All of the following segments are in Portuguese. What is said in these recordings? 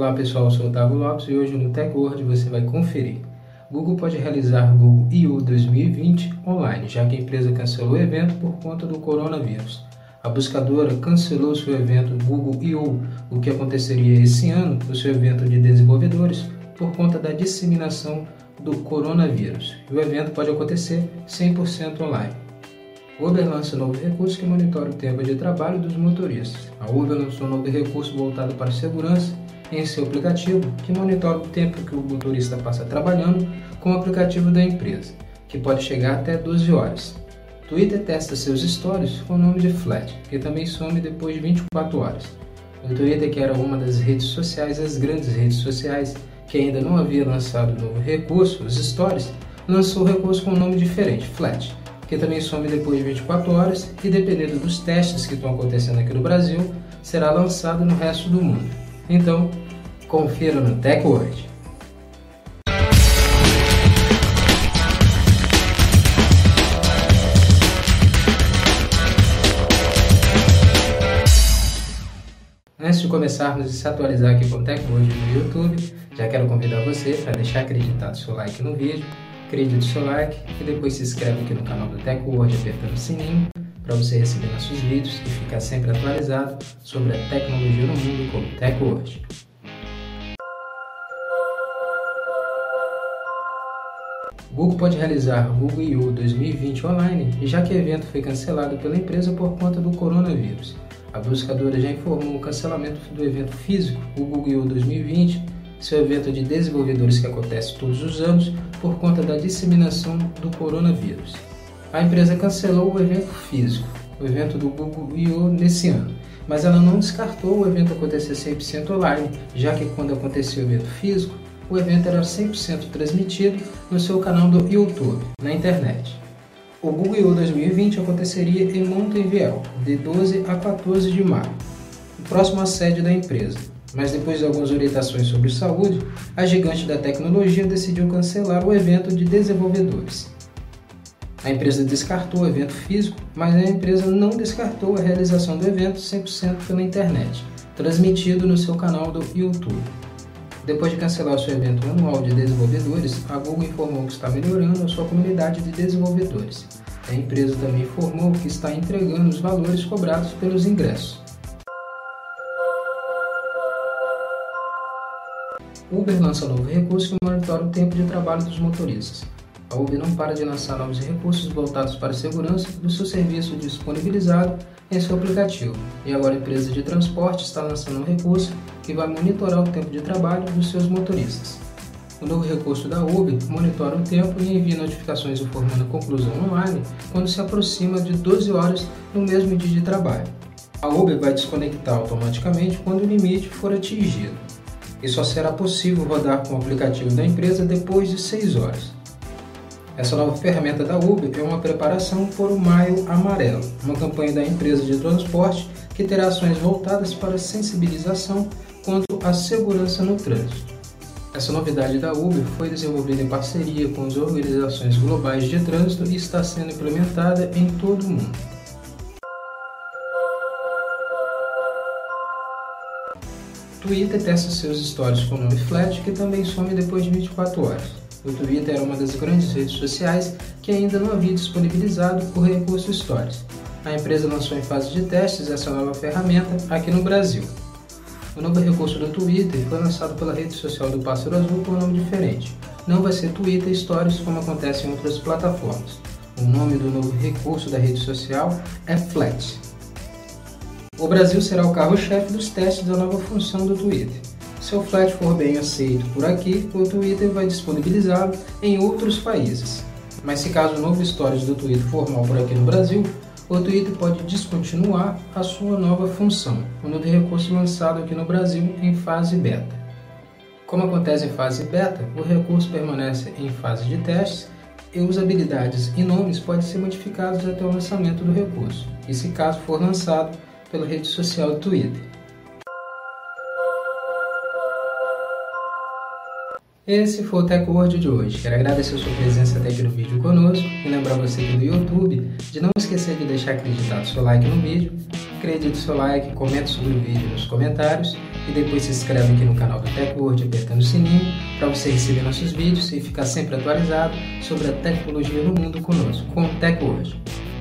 Olá pessoal, eu sou Otávio Lopes e hoje no TechWord você vai conferir. Google pode realizar Google I.O. 2020 online, já que a empresa cancelou o evento por conta do coronavírus. A buscadora cancelou seu evento Google I.O., o que aconteceria esse ano, o seu evento de desenvolvedores, por conta da disseminação do coronavírus. O evento pode acontecer 100% online. Uber lança novo recurso que monitora o tempo de trabalho dos motoristas. A Uber lançou um novo recurso voltado para segurança em seu aplicativo, que monitora o tempo que o motorista passa trabalhando com o aplicativo da empresa, que pode chegar até 12 horas. Twitter testa seus stories com o nome de Flat, que também some depois de 24 horas. O Twitter, que era uma das redes sociais, as grandes redes sociais, que ainda não havia lançado o novo recurso, os stories, lançou o recurso com um nome diferente, Flat que também some depois de 24 horas e, dependendo dos testes que estão acontecendo aqui no Brasil, será lançado no resto do mundo. Então, confira no TechWord. Antes de começarmos a se atualizar aqui com o TechWord no YouTube, já quero convidar você para deixar acreditado seu like no vídeo acredite seu like e depois se inscreve aqui no canal do TechWord apertando o sininho para você receber nossos vídeos e ficar sempre atualizado sobre a tecnologia no mundo como TechWord. Google pode realizar Google I.O. 2020 online, já que o evento foi cancelado pela empresa por conta do coronavírus. A buscadora já informou o cancelamento do evento físico, o Google I.O. 2020, seu evento de desenvolvedores que acontece todos os anos por conta da disseminação do coronavírus. A empresa cancelou o evento físico, o evento do Google I.O. nesse ano, mas ela não descartou o evento acontecer 100% online, já que quando aconteceu o evento físico, o evento era 100% transmitido no seu canal do YouTube, na internet. O Google I.O. 2020 aconteceria em Montevideo, de 12 a 14 de maio, próximo à sede da empresa. Mas depois de algumas orientações sobre saúde, a gigante da tecnologia decidiu cancelar o evento de desenvolvedores. A empresa descartou o evento físico, mas a empresa não descartou a realização do evento 100% pela internet, transmitido no seu canal do YouTube. Depois de cancelar seu evento anual de desenvolvedores, a Google informou que está melhorando a sua comunidade de desenvolvedores. A empresa também informou que está entregando os valores cobrados pelos ingressos. Uber lança novo recurso que monitora o tempo de trabalho dos motoristas. A Uber não para de lançar novos recursos voltados para a segurança do seu serviço disponibilizado em seu aplicativo. E agora a empresa de transporte está lançando um recurso que vai monitorar o tempo de trabalho dos seus motoristas. O novo recurso da Uber monitora o tempo e envia notificações informando a conclusão online quando se aproxima de 12 horas no mesmo dia de trabalho. A Uber vai desconectar automaticamente quando o limite for atingido e só será possível rodar com o aplicativo da empresa depois de 6 horas. Essa nova ferramenta da Uber é uma preparação por o Maio Amarelo, uma campanha da empresa de transporte que terá ações voltadas para sensibilização quanto à segurança no trânsito. Essa novidade da Uber foi desenvolvida em parceria com as organizações globais de trânsito e está sendo implementada em todo o mundo. Twitter testa seus stories com nome Flat, que também some depois de 24 horas. O Twitter era uma das grandes redes sociais que ainda não havia disponibilizado o recurso Stories. A empresa lançou em fase de testes essa nova ferramenta aqui no Brasil. O novo recurso do Twitter foi lançado pela rede social do Pássaro Azul com um nome diferente. Não vai ser Twitter Stories como acontece em outras plataformas. O nome do novo recurso da rede social é Flat. O Brasil será o carro-chefe dos testes da nova função do Twitter. Se o Flat for bem aceito por aqui, o Twitter vai disponibilizá-lo em outros países. Mas se caso o novo Stories do Twitter for mal por aqui no Brasil, o Twitter pode descontinuar a sua nova função, o novo recurso lançado aqui no Brasil em fase beta. Como acontece em fase beta, o recurso permanece em fase de testes e usabilidades e nomes podem ser modificados até o lançamento do recurso. E se caso for lançado, pela rede social Twitter. Esse foi o TechWord de hoje. Quero agradecer a sua presença até aqui no vídeo conosco e lembrar você aqui do YouTube de não esquecer de deixar acreditado seu like no vídeo, acredite seu like, comente sobre o vídeo nos comentários e depois se inscreve aqui no canal do TechWord apertando o sininho para você receber nossos vídeos e ficar sempre atualizado sobre a tecnologia no mundo conosco, com o TechWord.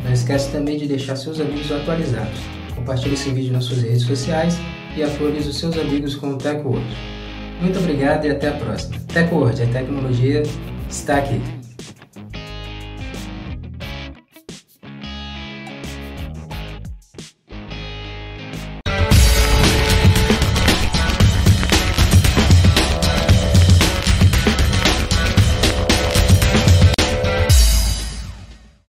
Não esquece também de deixar seus amigos atualizados. Compartilhe esse vídeo nas suas redes sociais e atualize os seus amigos com o TechWord. Muito obrigado e até a próxima. TechWord, a tecnologia está aqui.